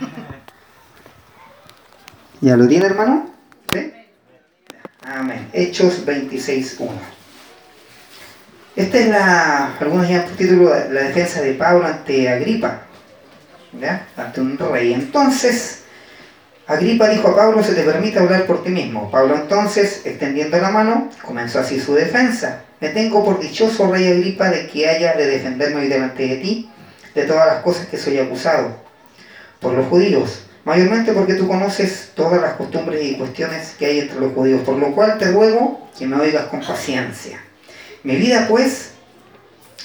¿Ya lo tiene, hermano? ¿Sí? Amén. Hechos 26.1. Esta es la, algunos ya por título, la defensa de Pablo ante Agripa, ¿ya? ante un rey. Entonces, Agripa dijo a Pablo, se te permite hablar por ti mismo. Pablo entonces, extendiendo la mano, comenzó así su defensa. Me tengo por dichoso, rey Agripa, de que haya de defenderme hoy delante de ti de todas las cosas que soy acusado por los judíos, mayormente porque tú conoces todas las costumbres y cuestiones que hay entre los judíos, por lo cual te ruego que me oigas con paciencia. Mi vida, pues,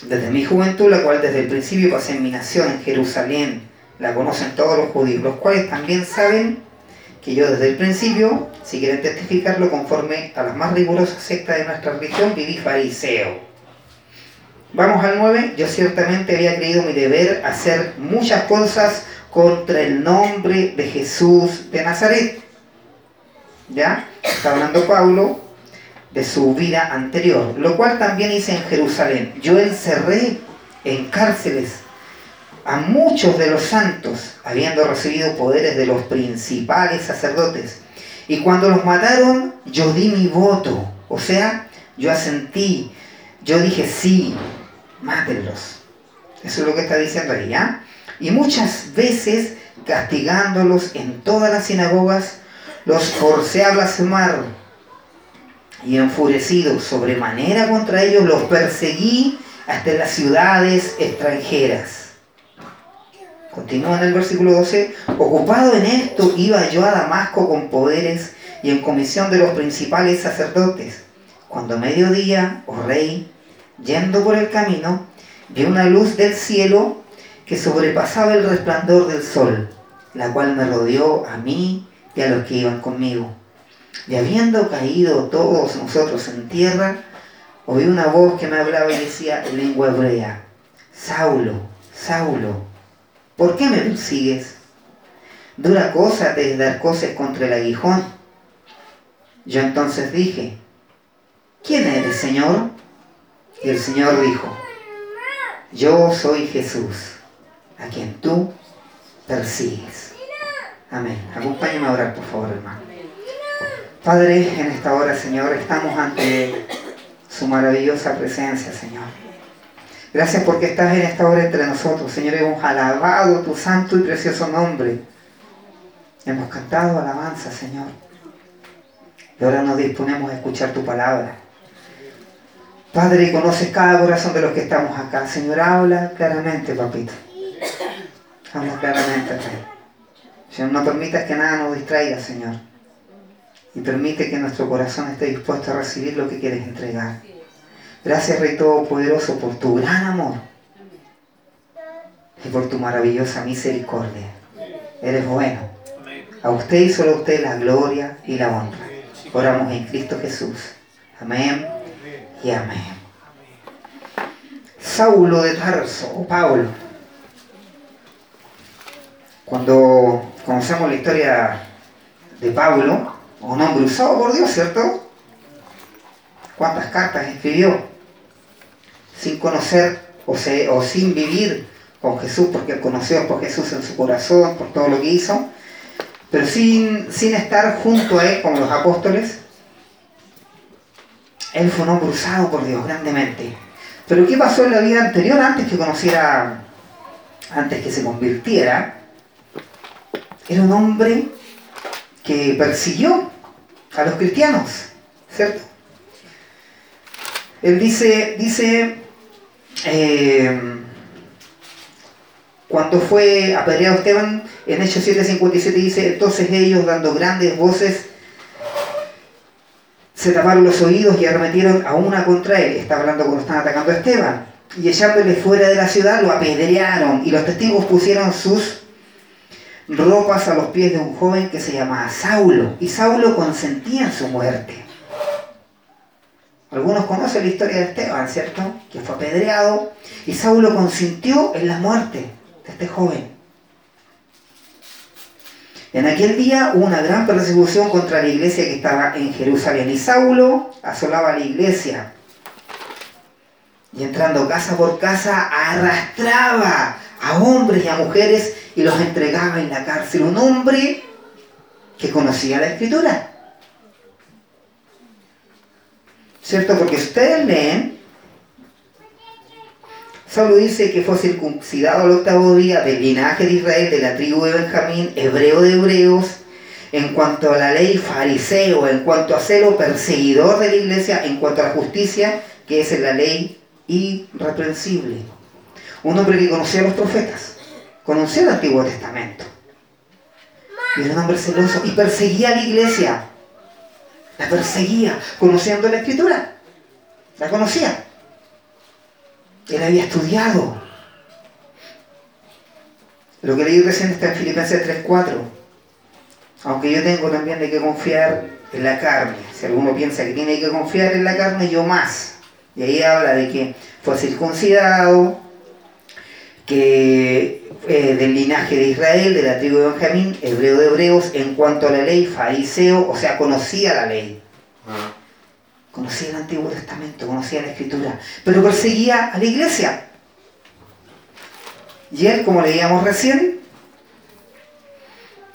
desde mi juventud, la cual desde el principio pasé en mi nación, en Jerusalén, la conocen todos los judíos, los cuales también saben que yo desde el principio, si quieren testificarlo conforme a las más rigurosas sectas de nuestra religión, viví fariseo. Vamos al 9. Yo ciertamente había creído mi deber hacer muchas cosas contra el nombre de Jesús de Nazaret. ¿Ya? Está hablando Pablo de su vida anterior, lo cual también hice en Jerusalén. Yo encerré en cárceles a muchos de los santos, habiendo recibido poderes de los principales sacerdotes. Y cuando los mataron, yo di mi voto. O sea, yo asentí, yo dije sí, mátenlos. Eso es lo que está diciendo ahí, ¿ya? Y muchas veces, castigándolos en todas las sinagogas, los forcé a blasfemar. Y enfurecido sobremanera contra ellos, los perseguí hasta las ciudades extranjeras Continúa en el versículo 12. Ocupado en esto, iba yo a Damasco con poderes y en comisión de los principales sacerdotes. Cuando a mediodía, oh rey, yendo por el camino, vi una luz del cielo que sobrepasaba el resplandor del sol, la cual me rodeó a mí y a los que iban conmigo. Y habiendo caído todos nosotros en tierra, oí una voz que me hablaba y decía en lengua hebrea, Saulo, Saulo, ¿Por qué me persigues? Dura cosa te dar cosas contra el aguijón. Yo entonces dije, ¿quién eres, Señor? Y el Señor dijo, yo soy Jesús, a quien tú persigues. Amén. Acompáñame a orar, por favor, hermano. Padre, en esta hora, Señor, estamos ante su maravillosa presencia, Señor. Gracias porque estás en esta hora entre nosotros. Señor, hemos alabado tu santo y precioso nombre. Hemos cantado alabanza, Señor. Y ahora nos disponemos a escuchar tu palabra. Padre, conoces cada corazón de los que estamos acá. Señor, habla claramente, papito. Habla claramente. Señor, no permitas que nada nos distraiga, Señor. Y permite que nuestro corazón esté dispuesto a recibir lo que quieres entregar. Gracias, Rey Todopoderoso, por tu gran amor y por tu maravillosa misericordia. Eres bueno. A usted y solo a usted la gloria y la honra. Oramos en Cristo Jesús. Amén y amén. Saulo de Tarso, o Pablo. Cuando conocemos la historia de Pablo, un hombre usado por Dios, ¿cierto? ¿Cuántas cartas escribió? sin conocer o, sin vivir con Jesús, porque conoció por Jesús en su corazón, por todo lo que hizo, pero sin estar junto a Él con los apóstoles, Él fue un hombre usado por Dios grandemente. Pero ¿qué pasó en la vida anterior antes que conociera, antes que se convirtiera? Era un hombre que persiguió a los cristianos, ¿cierto? Él dice, dice eh, cuando fue apedreado Esteban, en Hechos 7:57 dice, entonces ellos dando grandes voces, se taparon los oídos y arremetieron a una contra él. Está hablando cuando están atacando a Esteban. Y echándole fuera de la ciudad lo apedrearon y los testigos pusieron sus ropas a los pies de un joven que se llamaba Saulo. Y Saulo consentía en su muerte. Algunos conocen la historia de Esteban, ¿cierto? Que fue apedreado y Saulo consintió en la muerte de este joven. En aquel día hubo una gran persecución contra la iglesia que estaba en Jerusalén y Saulo asolaba la iglesia y entrando casa por casa arrastraba a hombres y a mujeres y los entregaba en la cárcel. Un hombre que conocía la escritura. ¿Cierto? Porque ustedes leen, Saulo dice que fue circuncidado al octavo día del linaje de Israel, de la tribu de Benjamín, hebreo de hebreos, en cuanto a la ley fariseo, en cuanto a celo perseguidor de la iglesia, en cuanto a la justicia, que es la ley irreprensible. Un hombre que conocía a los profetas, conocía el Antiguo Testamento. Y era un hombre celoso y perseguía a la iglesia. La perseguía, conociendo la escritura. La conocía. Él había estudiado. Lo que leí recién está en Filipenses 3.4. Aunque yo tengo también de que confiar en la carne. Si alguno piensa que tiene que confiar en la carne, yo más. Y ahí habla de que fue circuncidado, que eh, del linaje de Israel, de la tribu de Benjamín, hebreo de hebreos, en cuanto a la ley, fariseo, o sea, conocía la ley. Ah. Conocía el Antiguo Testamento, conocía la Escritura, pero perseguía a la iglesia. Y él, como leíamos recién,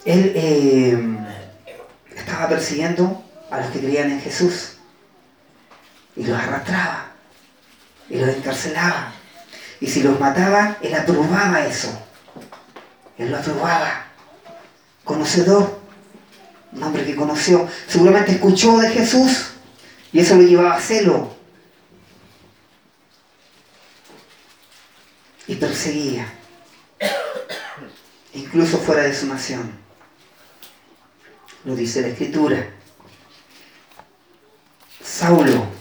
él eh, estaba persiguiendo a los que creían en Jesús y los arrastraba y los encarcelaba. Y si los mataba, él aprobaba eso. Él lo aprobaba. Conocedor. Un hombre que conoció. Seguramente escuchó de Jesús y eso lo llevaba a celo. Y perseguía. Incluso fuera de su nación. Lo dice la escritura. Saulo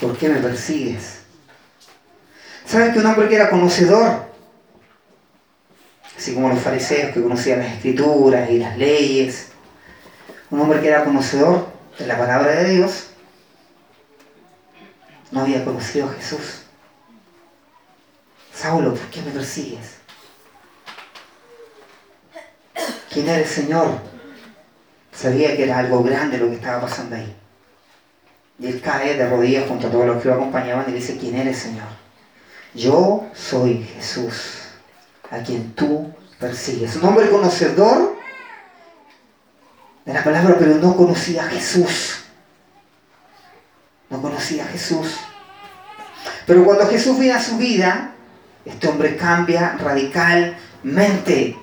¿por qué me persigues? ¿Sabes que un hombre que era conocedor, así como los fariseos que conocían las escrituras y las leyes, un hombre que era conocedor de la palabra de Dios, no había conocido a Jesús? Saulo, ¿por qué me persigues? ¿Quién era el Señor? Sabía que era algo grande lo que estaba pasando ahí. Y él cae de rodillas junto a todos los que lo acompañaban y dice, ¿quién eres, Señor? Yo soy Jesús, a quien tú persigues. Un hombre conocedor de la palabra, pero no conocía a Jesús. No conocía a Jesús. Pero cuando Jesús viene a su vida, este hombre cambia radicalmente.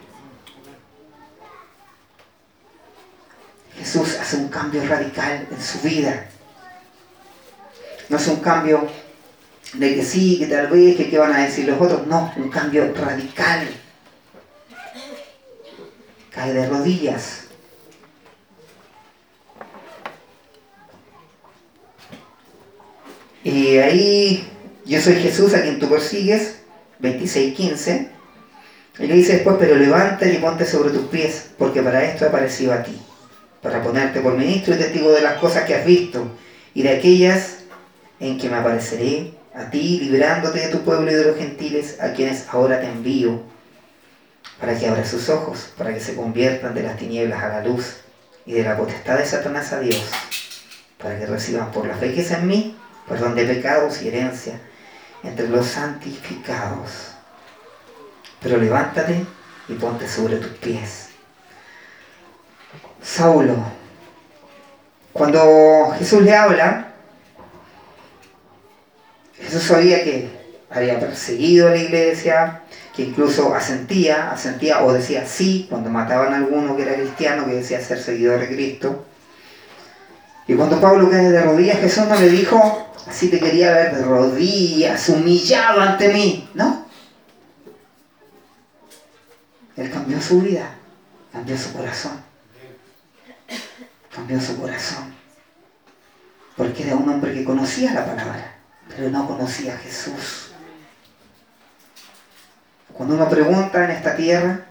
Jesús hace un cambio radical en su vida. No es un cambio de que sí, que tal vez, que qué van a decir los otros. No, un cambio radical. Cae de rodillas. Y ahí, yo soy Jesús a quien tú persigues, 26.15. Y le dice después, pero levántate y ponte sobre tus pies, porque para esto he aparecido a ti para ponerte por ministro y testigo de las cosas que has visto y de aquellas en que me apareceré a ti, librándote de tu pueblo y de los gentiles a quienes ahora te envío, para que abras sus ojos, para que se conviertan de las tinieblas a la luz y de la potestad de Satanás a Dios, para que reciban por la fe que es en mí perdón de pecados y herencia entre los santificados. Pero levántate y ponte sobre tus pies Saulo. Cuando Jesús le habla, Jesús sabía que había perseguido a la iglesia, que incluso asentía, asentía o decía sí cuando mataban a alguno que era cristiano, que decía ser seguidor de Cristo. Y cuando Pablo cae de rodillas, Jesús no le dijo, así te quería ver de rodillas, humillado ante mí, ¿no? Él cambió su vida, cambió su corazón cambió su corazón. Porque era un hombre que conocía la palabra, pero no conocía a Jesús. Cuando uno pregunta en esta tierra,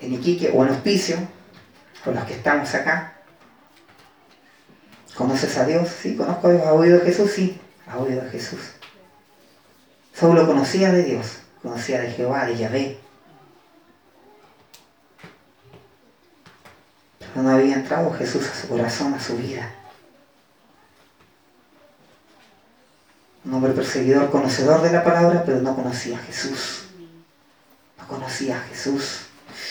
en Iquique o en Hospicio, con los que estamos acá, ¿conoces a Dios? Sí, conozco a Dios. ¿Ha oído a Jesús? Sí, ha oído a Jesús. Solo conocía de Dios, conocía de Jehová, de Yahvé, no había entrado Jesús a su corazón, a su vida. Un hombre perseguidor, conocedor de la palabra, pero no conocía a Jesús. No conocía a Jesús.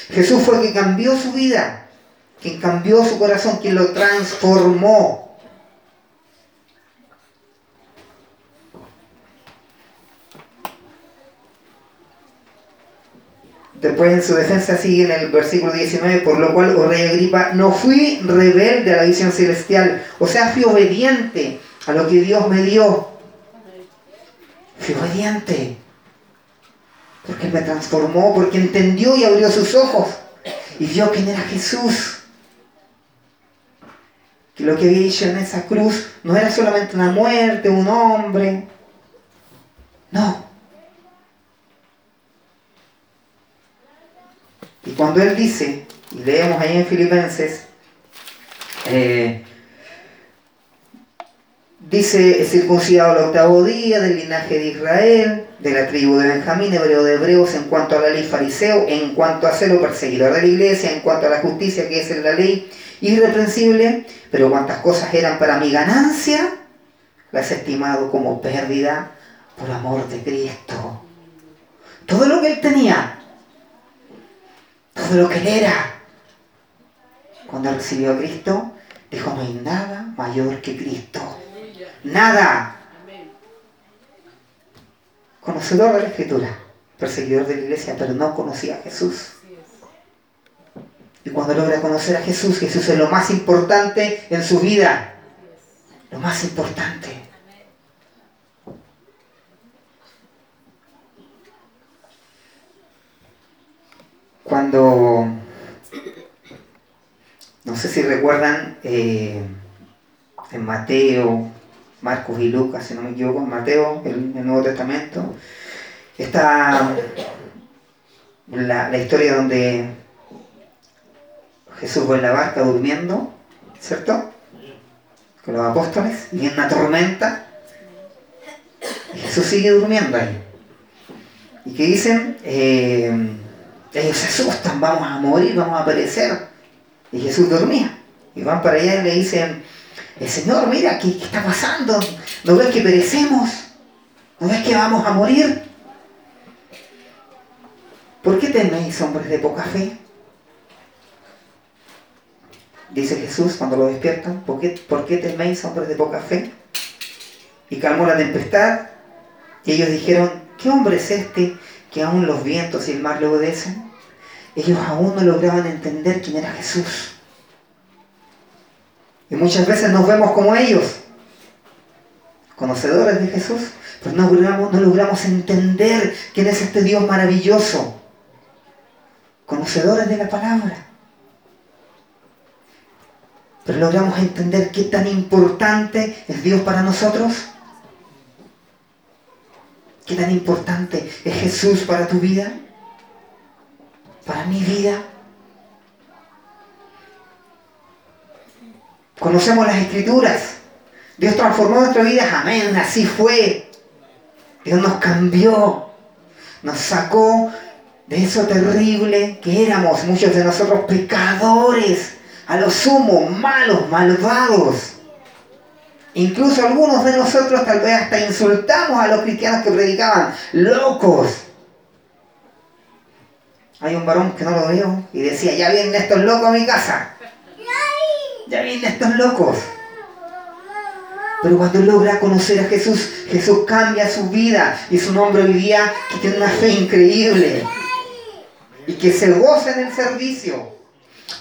Jesús fue que cambió su vida, quien cambió su corazón, quien lo transformó. Después en su defensa sigue en el versículo 19, por lo cual, oh rey Agripa, no fui rebelde a la visión celestial, o sea, fui obediente a lo que Dios me dio. Fui obediente. Porque me transformó, porque entendió y abrió sus ojos y vio quién era Jesús. Que lo que había hecho en esa cruz no era solamente una muerte, un hombre. No, Y cuando él dice, y leemos ahí en Filipenses, eh, dice circuncidado el octavo día del linaje de Israel, de la tribu de Benjamín, hebreo de hebreos, en cuanto a la ley fariseo, en cuanto a celo perseguidor de la iglesia, en cuanto a la justicia que es la ley, irreprensible, pero cuantas cosas eran para mi ganancia, las he estimado como pérdida por amor de Cristo. Todo lo que él tenía, todo lo que él era. Cuando recibió a Cristo, dijo, no hay nada mayor que Cristo. Nada. Conocedor de la Escritura, perseguidor de la iglesia, pero no conocía a Jesús. Y cuando logra conocer a Jesús, Jesús es lo más importante en su vida. Lo más importante. cuando, no sé si recuerdan, eh, en Mateo, Marcos y Lucas, si no me equivoco, Mateo, el, Nuevo Testamento, está la, la, historia donde Jesús va en la barca durmiendo, ¿cierto? Con los apóstoles, y en una tormenta, y Jesús sigue durmiendo ahí. ¿Y qué dicen? Eh, ellos se asustan, vamos a morir, vamos a perecer. Y Jesús dormía. Y van para allá y le dicen, el Señor, mira, ¿qué, está pasando? ¿No ves que perecemos? ¿No ves que vamos a morir? ¿Por qué tenéis hombres de poca fe? Dice Jesús cuando lo despiertan, ¿por qué, ¿por qué teméis hombres de poca fe? Y calmó la tempestad. Y ellos dijeron, ¿qué hombre es este que aún los vientos y el mar le obedecen? Ellos aún no lograban entender quién era Jesús. Y muchas veces nos vemos como ellos, conocedores de Jesús, pero no logramos, no logramos entender quién es este Dios maravilloso, conocedores de la palabra. Pero logramos entender qué tan importante es Dios para nosotros. ¿Qué tan importante es Jesús para tu vida? ¿Para mi vida? Conocemos las escrituras. Dios transformó nuestra vida. Amén. Así fue. Dios nos cambió. Nos sacó de eso terrible que éramos muchos de nosotros pecadores. A lo sumo, malos, malvados. Incluso algunos de nosotros tal vez hasta insultamos a los cristianos que predicaban, locos. Hay un varón que no lo veo y decía, ya vienen estos locos a mi casa. Ya vienen estos locos. Pero cuando logra conocer a Jesús, Jesús cambia su vida y su nombre hoy día que tiene una fe increíble y que se goza en el servicio.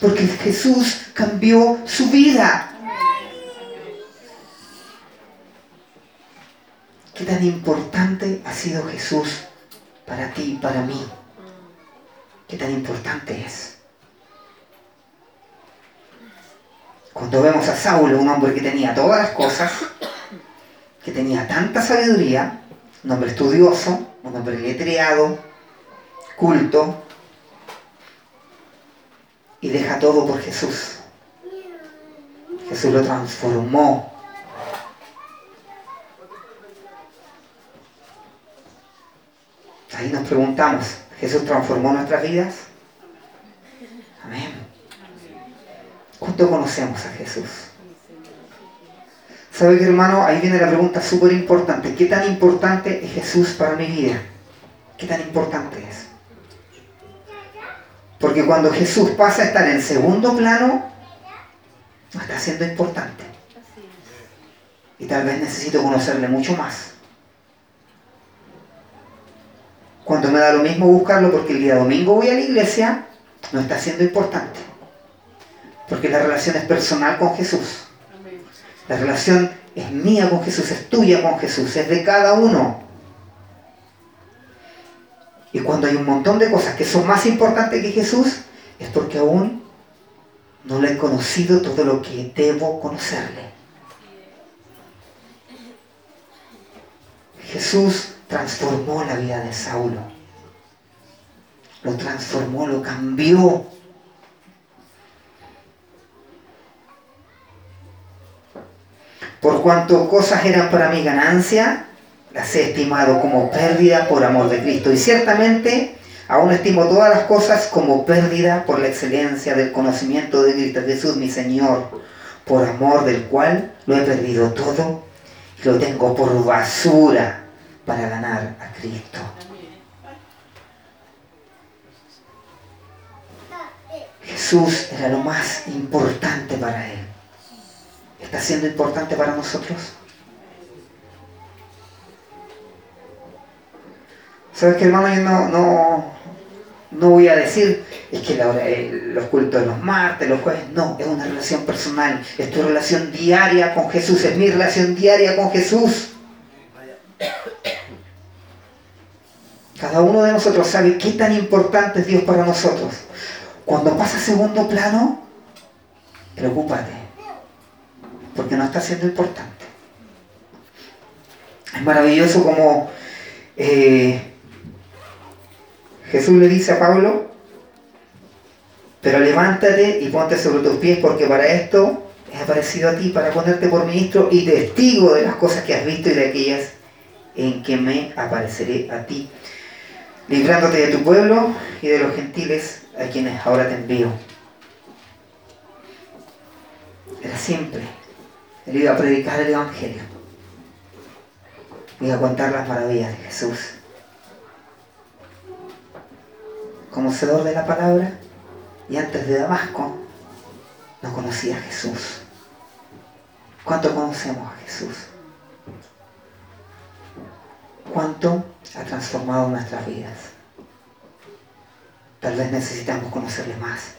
Porque Jesús cambió su vida. ¿Qué tan importante ha sido Jesús para ti y para mí? ¿Qué tan importante es? Cuando vemos a Saulo, un hombre que tenía todas las cosas, que tenía tanta sabiduría, un hombre estudioso, un hombre letreado, culto, y deja todo por Jesús. Jesús lo transformó Ahí nos preguntamos, ¿Jesús transformó nuestras vidas? ¿Cuánto conocemos a Jesús? ¿Sabe qué hermano? Ahí viene la pregunta súper importante. ¿Qué tan importante es Jesús para mi vida? ¿Qué tan importante es? Porque cuando Jesús pasa a estar en segundo plano, no está siendo importante. Y tal vez necesito conocerle mucho más. Cuando me da lo mismo buscarlo porque el día domingo voy a la iglesia, no está siendo importante. Porque la relación es personal con Jesús. La relación es mía con Jesús, es tuya con Jesús, es de cada uno. Y cuando hay un montón de cosas que son más importantes que Jesús, es porque aún no le he conocido todo lo que debo conocerle. Jesús transformó la vida de Saulo. Lo transformó, lo cambió. Cuanto cosas eran para mi ganancia, las he estimado como pérdida por amor de Cristo. Y ciertamente aún estimo todas las cosas como pérdida por la excelencia del conocimiento de Cristo Jesús, mi Señor, por amor del cual lo he perdido todo y lo tengo por basura para ganar a Cristo. Jesús era lo más importante para él. ¿Está siendo importante para nosotros? ¿Sabes qué, hermano? Yo no, no, no voy a decir, es que los cultos de los martes, los jueves, no, es una relación personal, es tu relación diaria con Jesús, es mi relación diaria con Jesús. Cada uno de nosotros sabe qué tan importante es Dios para nosotros. Cuando pasa a segundo plano, preocúpate, porque no está siendo importante. Es maravilloso como eh, Jesús le dice a Pablo, pero levántate y ponte sobre tus pies, porque para esto he aparecido a ti, para ponerte por ministro y testigo de las cosas que has visto y de aquellas en que me apareceré a ti librándote de tu pueblo y de los gentiles a quienes ahora te envío. Era simple. Él iba a predicar el Evangelio. Iba a contar las maravillas de Jesús. Conocedor de la palabra y antes de Damasco no conocía a Jesús. ¿Cuánto conocemos a Jesús? ¿Cuánto ha transformado nuestras vidas. Tal vez necesitamos conocerle más.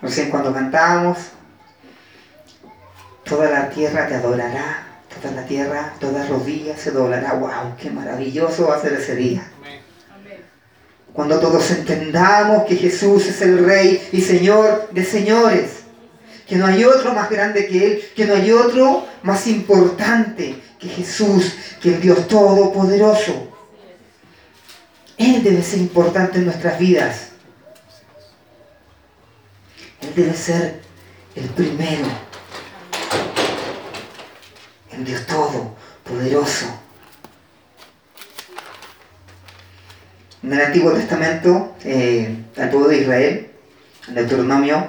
Recién cuando cantábamos, toda la tierra te adorará, toda la tierra, toda rodilla se doblará. ¡Wow! ¡Qué maravilloso va a ser ese día! Cuando todos entendamos que Jesús es el Rey y Señor de señores, que no hay otro más grande que Él, que no hay otro más importante que Jesús, que el Dios Todopoderoso. Él debe ser importante en nuestras vidas. Él debe ser el primero. El Dios Todopoderoso. En el Antiguo Testamento, eh, al pueblo de Israel, en Deuteronomio,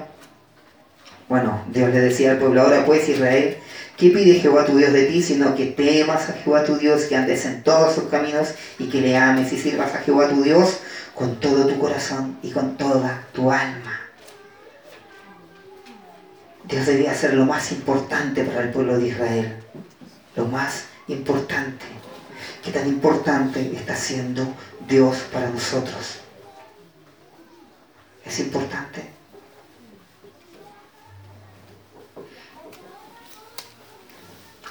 bueno, Dios le decía al pueblo, ahora pues Israel, ¿Qué pide Jehová tu Dios de ti? Sino que temas a Jehová tu Dios, que andes en todos sus caminos y que le ames y sirvas a Jehová tu Dios con todo tu corazón y con toda tu alma. Dios debía ser lo más importante para el pueblo de Israel. Lo más importante. ¿Qué tan importante está siendo Dios para nosotros? ¿Es importante?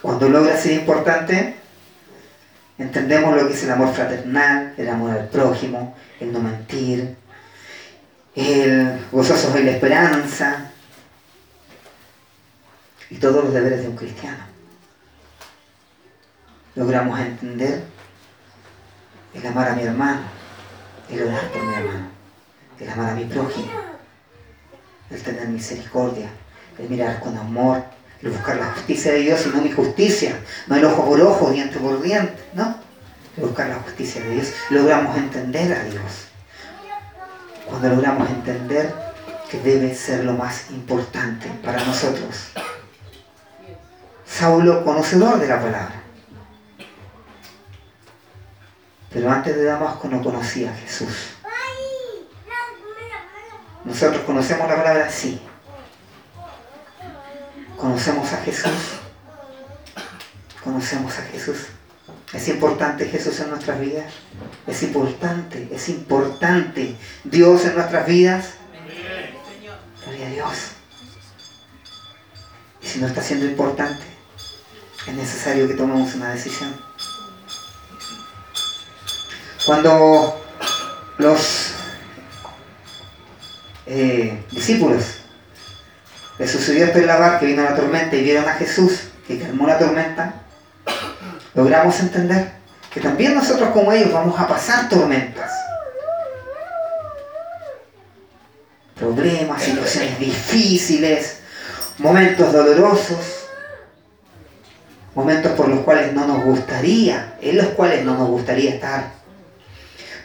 Cuando logra ser importante, entendemos lo que es el amor fraternal, el amor al prójimo, el no mentir, el gozoso de la esperanza y todos los deberes de un cristiano. Logramos entender el amar a mi hermano, el orar por mi hermano, el amar a mi prójimo, el tener misericordia, el mirar con amor el buscar la justicia de Dios y no mi justicia, no el ojo por ojo, diente por diente, no. El buscar la justicia de Dios, logramos entender a Dios. Cuando logramos entender que debe ser lo más importante para nosotros. Saulo, conocedor de la palabra. Pero antes de Damasco no conocía a Jesús. Nosotros conocemos la palabra, sí. Conocemos a Jesús. Conocemos a Jesús. Es importante Jesús en nuestras vidas. Es importante, es importante Dios en nuestras vidas. Gloria a Dios. Y si no está siendo importante, es necesario que tomemos una decisión. Cuando los eh, discípulos les sucedió esto en la barca, vino la tormenta y vieron a Jesús que calmó la tormenta, logramos entender que también nosotros como ellos vamos a pasar tormentas. Problemas, situaciones difíciles, momentos dolorosos, momentos por los cuales no nos gustaría, en los cuales no nos gustaría estar.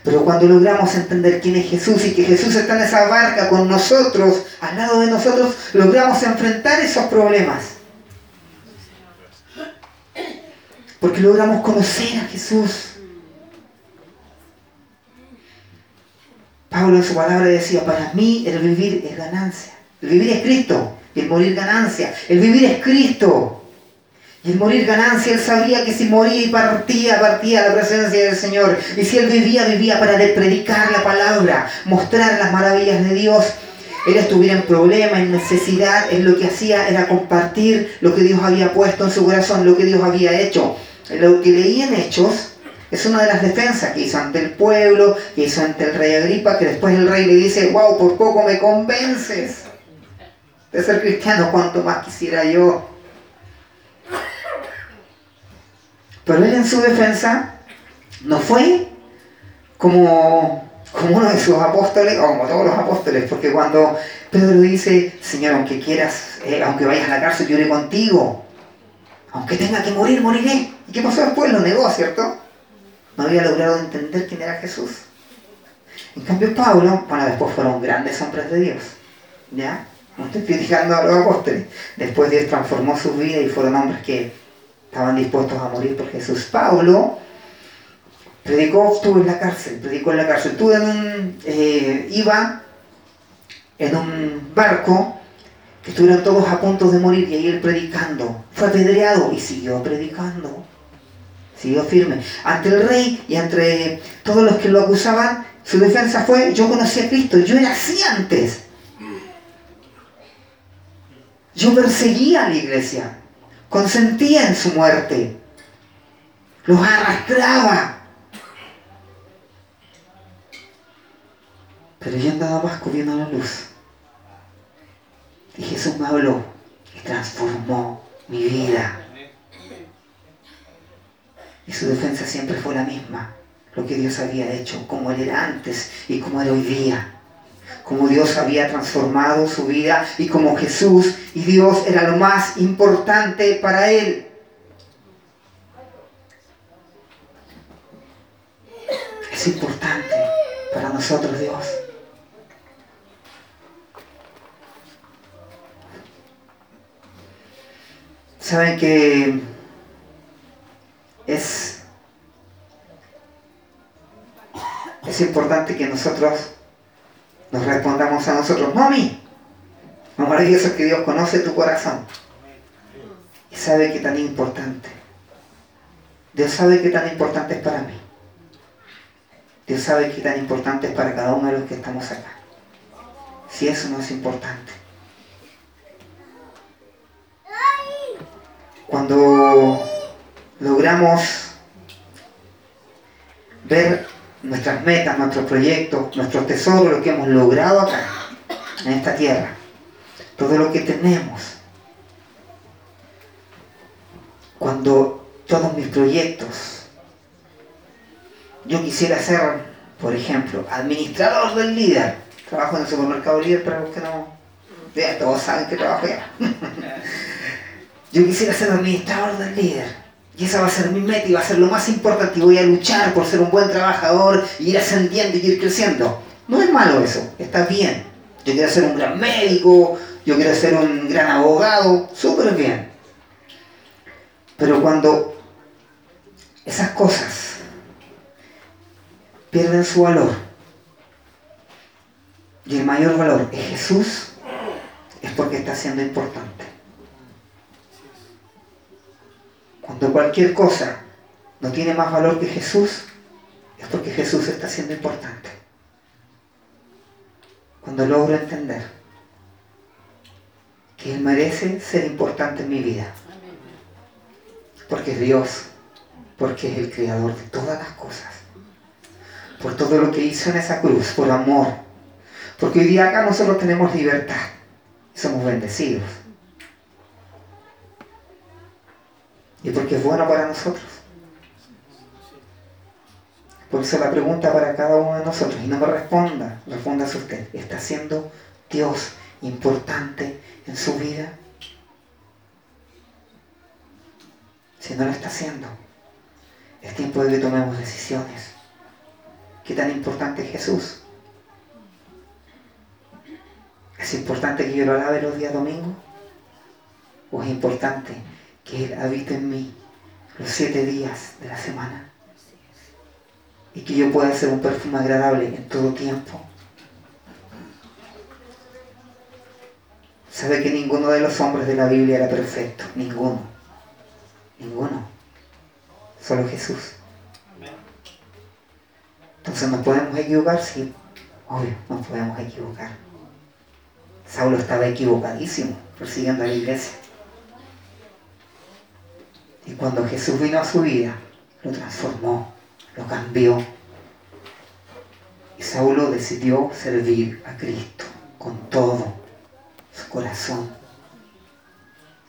Pero cuando logramos entender quién es Jesús y que Jesús está en esa barca con nosotros, al lado de nosotros, logramos enfrentar esos problemas. Porque logramos conocer a Jesús. Pablo en su palabra decía, para mí el vivir es ganancia. El vivir es Cristo y el morir ganancia. El vivir es Cristo. Y el morir ganancia, él sabía que si moría y partía, partía a la presencia del Señor. Y si él vivía, vivía para predicar la palabra, mostrar las maravillas de Dios. Él estuviera en problema, en necesidad, él lo que hacía era compartir lo que Dios había puesto en su corazón, lo que Dios había hecho. Lo que leía en Hechos es una de las defensas que hizo ante el pueblo, que hizo ante el rey Agripa, que después el rey le dice, wow, por poco me convences de ser cristiano, cuanto más quisiera yo. Pero él en su defensa no fue como, uno de sus apóstoles, o como todos los apóstoles, porque cuando Pedro dice, Señor, aunque quieras, eh, aunque vayas a la cárcel, yo iré contigo. Aunque tenga que morir, moriré. ¿Y qué pasó después? Lo negó, ¿cierto? No había logrado entender quién era Jesús. En cambio, Pablo, bueno, después fueron grandes hombres de Dios. ¿Ya? No estoy criticando a los apóstoles. Después Dios transformó su vida y fueron hombres que estaban dispuestos a morir por Jesús. Pablo predicó, estuvo en la cárcel, predicó en la cárcel. Estuvo en un, eh, iba en un barco que estuvieron todos a punto de morir y ahí él predicando. Fue apedreado y siguió predicando. Siguió firme. Ante el rey y entre todos los que lo acusaban, su defensa fue, yo conocí a Cristo, yo era así antes. Yo perseguía a la iglesia, consentía en su muerte, los arrastraba. Pero yendo a Damasco viendo la luz. Y Jesús me habló y transformó mi vida. Y su defensa siempre fue la misma. Lo que Dios había hecho, como Él era antes y como era hoy día. Como Dios había transformado su vida y como Jesús y Dios era lo más importante para Él. Es importante para nosotros Dios. saben que es, es importante que nosotros nos respondamos a nosotros, mami, lo maravilloso es que Dios conoce tu corazón y sabe que tan importante. Dios sabe que tan importante es para mí. Dios sabe que tan importante es para cada uno de los que estamos acá. Si eso no es importante. cuando logramos ver nuestras metas, nuestros proyectos, nuestros tesoros, lo que hemos logrado acá, en esta tierra, todo lo que tenemos, cuando todos mis proyectos, yo quisiera ser, por ejemplo, administrador del líder, trabajo en el supermercado líder los que no, ya todos saben que trabajo ya. Yo quisiera ser administrador del líder. Y esa va a ser mi meta y va a ser lo más importante. Y voy a luchar por ser un buen trabajador ir ascendiendo y ir creciendo. No es malo eso, está bien. Yo quiero ser un gran médico, yo quiero ser un gran abogado, súper bien. Pero cuando esas cosas pierden su valor, y el mayor valor es Jesús, es porque está siendo importante. Cuando cualquier cosa no tiene más valor que Jesús, es porque Jesús está siendo importante. Cuando logro entender que Él merece ser importante en mi vida, porque es Dios, porque es el creador de todas las cosas, por todo lo que hizo en esa cruz, por amor, porque hoy día acá nosotros tenemos libertad somos bendecidos. Y porque es bueno para nosotros. Por eso la pregunta para cada uno de nosotros, y no me responda, respóndase usted, ¿está siendo Dios importante en su vida? Si no lo está haciendo, es tiempo de que tomemos decisiones. ¿Qué tan importante es Jesús? ¿Es importante que yo lo alabe los días domingos? ¿O es importante que Él habite en mí los siete días de la semana? y que yo pueda ser un perfume agradable en todo tiempo. Sabe que ninguno de los hombres de la Biblia era perfecto, ninguno, ninguno, solo Jesús. Entonces nos podemos equivocar, sí, obvio, nos podemos equivocar. Saulo estaba equivocadísimo persiguiendo a la iglesia. Y cuando Jesús vino a su vida, lo transformó lo cambió. Y Saulo decidió servir a Cristo con todo su corazón.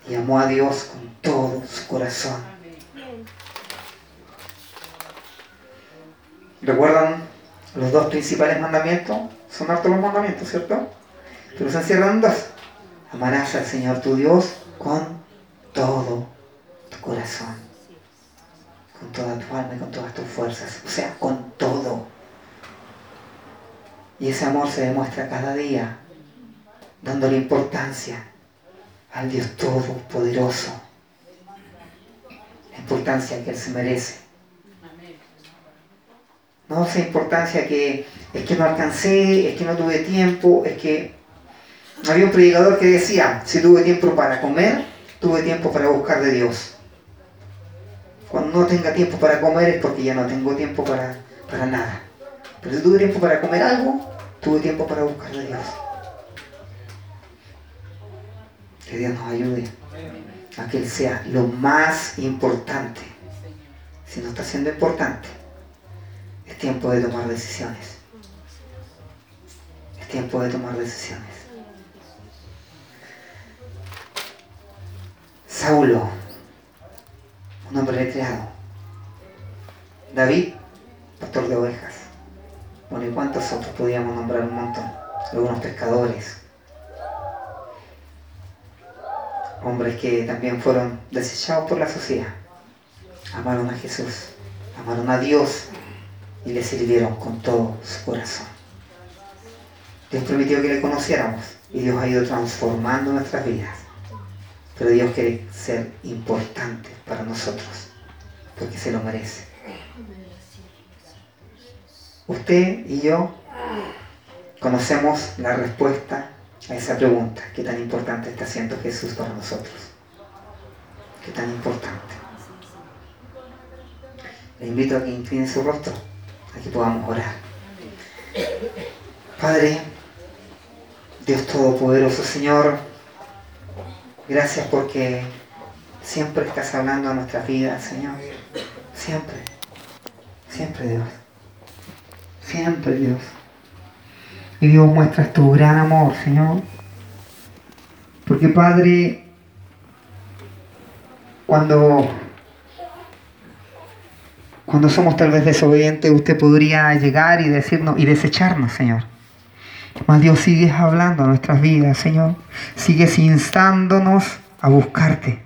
Y amó a Dios con todo su corazón. ¿Recuerdan los dos principales mandamientos? Son hartos los mandamientos, ¿cierto? Pero se encierran dos. Amarás al Señor tu Dios con todo corazón con toda tu alma y con todas tus fuerzas, o sea, con todo. Y ese amor se demuestra cada día, dándole importancia al Dios Todopoderoso, la importancia que Él se merece. No esa importancia que es que no alcancé, es que no tuve tiempo, es que había un predicador que decía, si tuve tiempo para comer, tuve tiempo para buscar de Dios. Cuando no tenga tiempo para comer es porque ya no tengo tiempo para, para nada. Pero si tuve tiempo para comer algo, tuve tiempo para buscar a Dios. Que Dios nos ayude a que Él sea lo más importante. Si no está siendo importante, es tiempo de tomar decisiones. Es tiempo de tomar decisiones. Saulo David, pastor de ovejas. Bueno, ¿y cuántos otros podíamos nombrar un montón? Algunos pescadores. Hombres que también fueron desechados por la sociedad. Amaron a Jesús, amaron a Dios y le sirvieron con todo su corazón. Dios permitió que le conociéramos y Dios ha ido transformando nuestras vidas. Pero Dios quiere ser importante para nosotros, porque se lo merece. Usted y yo conocemos la respuesta a esa pregunta. ¿Qué tan importante está siendo Jesús para nosotros? ¿Qué tan importante? Le invito a que incline su rostro, a que podamos orar. Padre, Dios Todopoderoso, Señor, gracias porque Siempre estás hablando a nuestras vidas, Señor. Siempre. Siempre, Dios. Siempre, Dios. Y Dios muestras tu gran amor, Señor. Porque, Padre, cuando, cuando somos tal vez desobedientes, usted podría llegar y decirnos y desecharnos, Señor. Mas Dios sigues hablando a nuestras vidas, Señor. Sigues instándonos a buscarte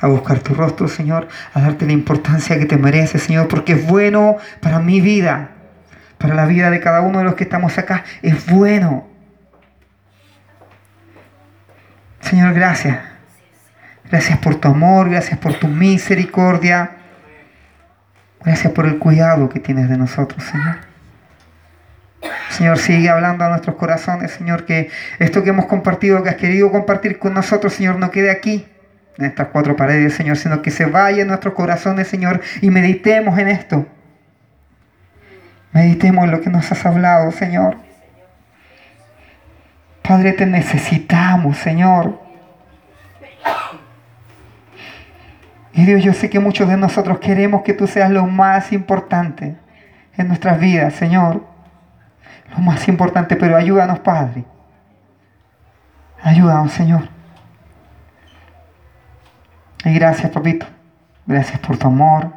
a buscar tu rostro, Señor, a darte la importancia que te merece, Señor, porque es bueno para mi vida, para la vida de cada uno de los que estamos acá, es bueno. Señor, gracias. Gracias por tu amor, gracias por tu misericordia. Gracias por el cuidado que tienes de nosotros, Señor. Señor, sigue hablando a nuestros corazones, Señor, que esto que hemos compartido, que has querido compartir con nosotros, Señor, no quede aquí, en estas cuatro paredes, Señor, sino que se vaya en nuestros corazones, Señor, y meditemos en esto. Meditemos en lo que nos has hablado, Señor. Padre, te necesitamos, Señor. Y Dios, yo sé que muchos de nosotros queremos que tú seas lo más importante en nuestras vidas, Señor. Lo más importante, pero ayúdanos, Padre. Ayúdanos, Señor. Y gracias, papito. Gracias por tu amor.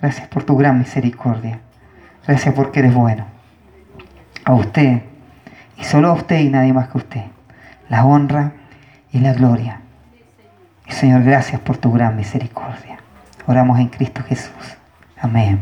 Gracias por tu gran misericordia. Gracias porque eres bueno. A usted, y solo a usted y nadie más que usted, la honra y la gloria. Y Señor, gracias por tu gran misericordia. Oramos en Cristo Jesús. Amén.